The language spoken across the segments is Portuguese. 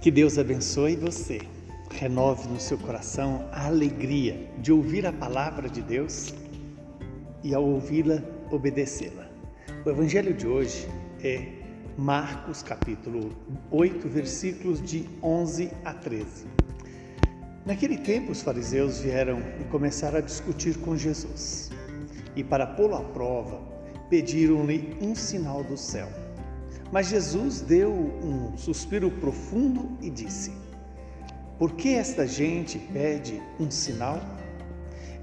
Que Deus abençoe você. Renove no seu coração a alegria de ouvir a palavra de Deus e ao ouvi-la, obedecê-la. O evangelho de hoje é Marcos capítulo 8, versículos de 11 a 13. Naquele tempo, os fariseus vieram e começaram a discutir com Jesus. E para pô-lo à prova, pediram-lhe um sinal do céu. Mas Jesus deu um suspiro profundo e disse: Por que esta gente pede um sinal?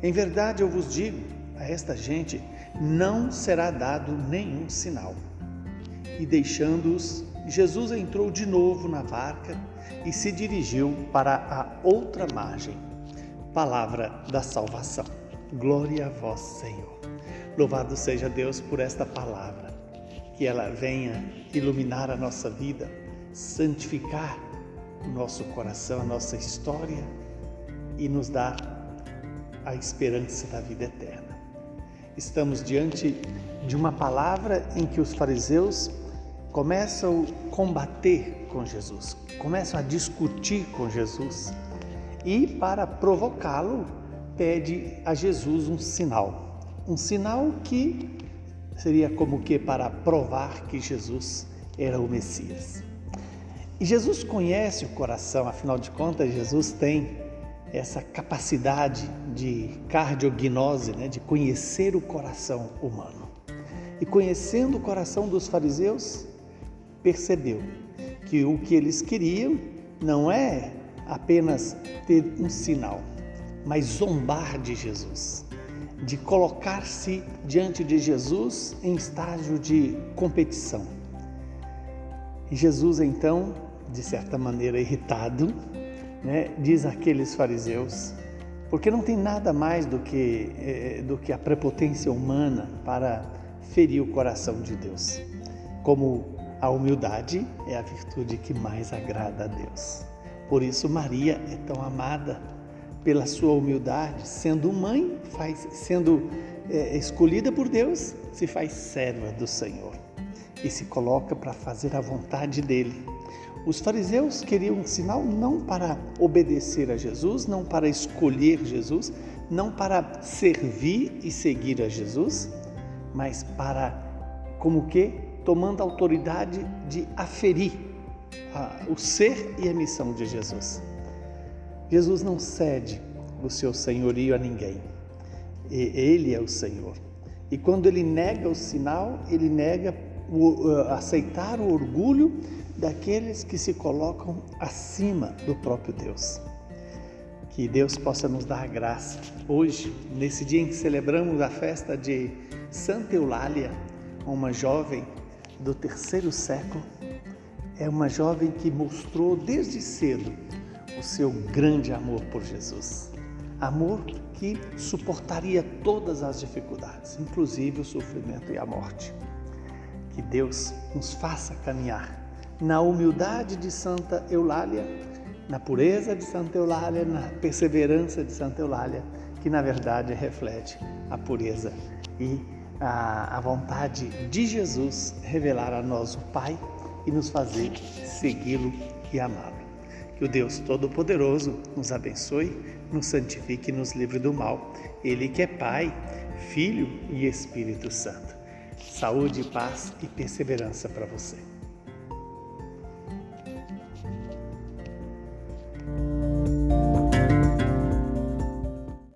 Em verdade eu vos digo, a esta gente não será dado nenhum sinal. E deixando-os, Jesus entrou de novo na barca e se dirigiu para a outra margem. Palavra da salvação. Glória a vós, Senhor. Louvado seja Deus por esta palavra que ela venha iluminar a nossa vida, santificar o nosso coração, a nossa história e nos dar a esperança da vida eterna. Estamos diante de uma palavra em que os fariseus começam a combater com Jesus, começam a discutir com Jesus e, para provocá-lo, pede a Jesus um sinal, um sinal que seria como que para provar que Jesus era o Messias. E Jesus conhece o coração, afinal de contas, Jesus tem essa capacidade de cardiognose, né, de conhecer o coração humano. E conhecendo o coração dos fariseus, percebeu que o que eles queriam não é apenas ter um sinal, mas zombar de Jesus de colocar-se diante de Jesus em estágio de competição. Jesus, então, de certa maneira irritado, né, diz àqueles fariseus, porque não tem nada mais do que, é, do que a prepotência humana para ferir o coração de Deus. Como a humildade é a virtude que mais agrada a Deus. Por isso Maria é tão amada pela sua humildade, sendo mãe, faz, sendo é, escolhida por Deus, se faz serva do Senhor e se coloca para fazer a vontade dele. Os fariseus queriam um sinal não para obedecer a Jesus, não para escolher Jesus, não para servir e seguir a Jesus, mas para, como que, tomando a autoridade de aferir a, o ser e a missão de Jesus. Jesus não cede o seu senhorio a ninguém. Ele é o Senhor. E quando ele nega o sinal, ele nega o, aceitar o orgulho daqueles que se colocam acima do próprio Deus. Que Deus possa nos dar graça. Hoje, nesse dia em que celebramos a festa de Santa Eulália, uma jovem do terceiro século, é uma jovem que mostrou desde cedo o seu grande amor por Jesus. Amor que suportaria todas as dificuldades, inclusive o sofrimento e a morte. Que Deus nos faça caminhar na humildade de Santa Eulália, na pureza de Santa Eulália, na perseverança de Santa Eulália, que na verdade reflete a pureza e a, a vontade de Jesus revelar a nós o Pai e nos fazer segui-lo e amá-lo. Que o Deus Todo-Poderoso nos abençoe, nos santifique e nos livre do mal. Ele que é Pai, Filho e Espírito Santo. Saúde, paz e perseverança para você.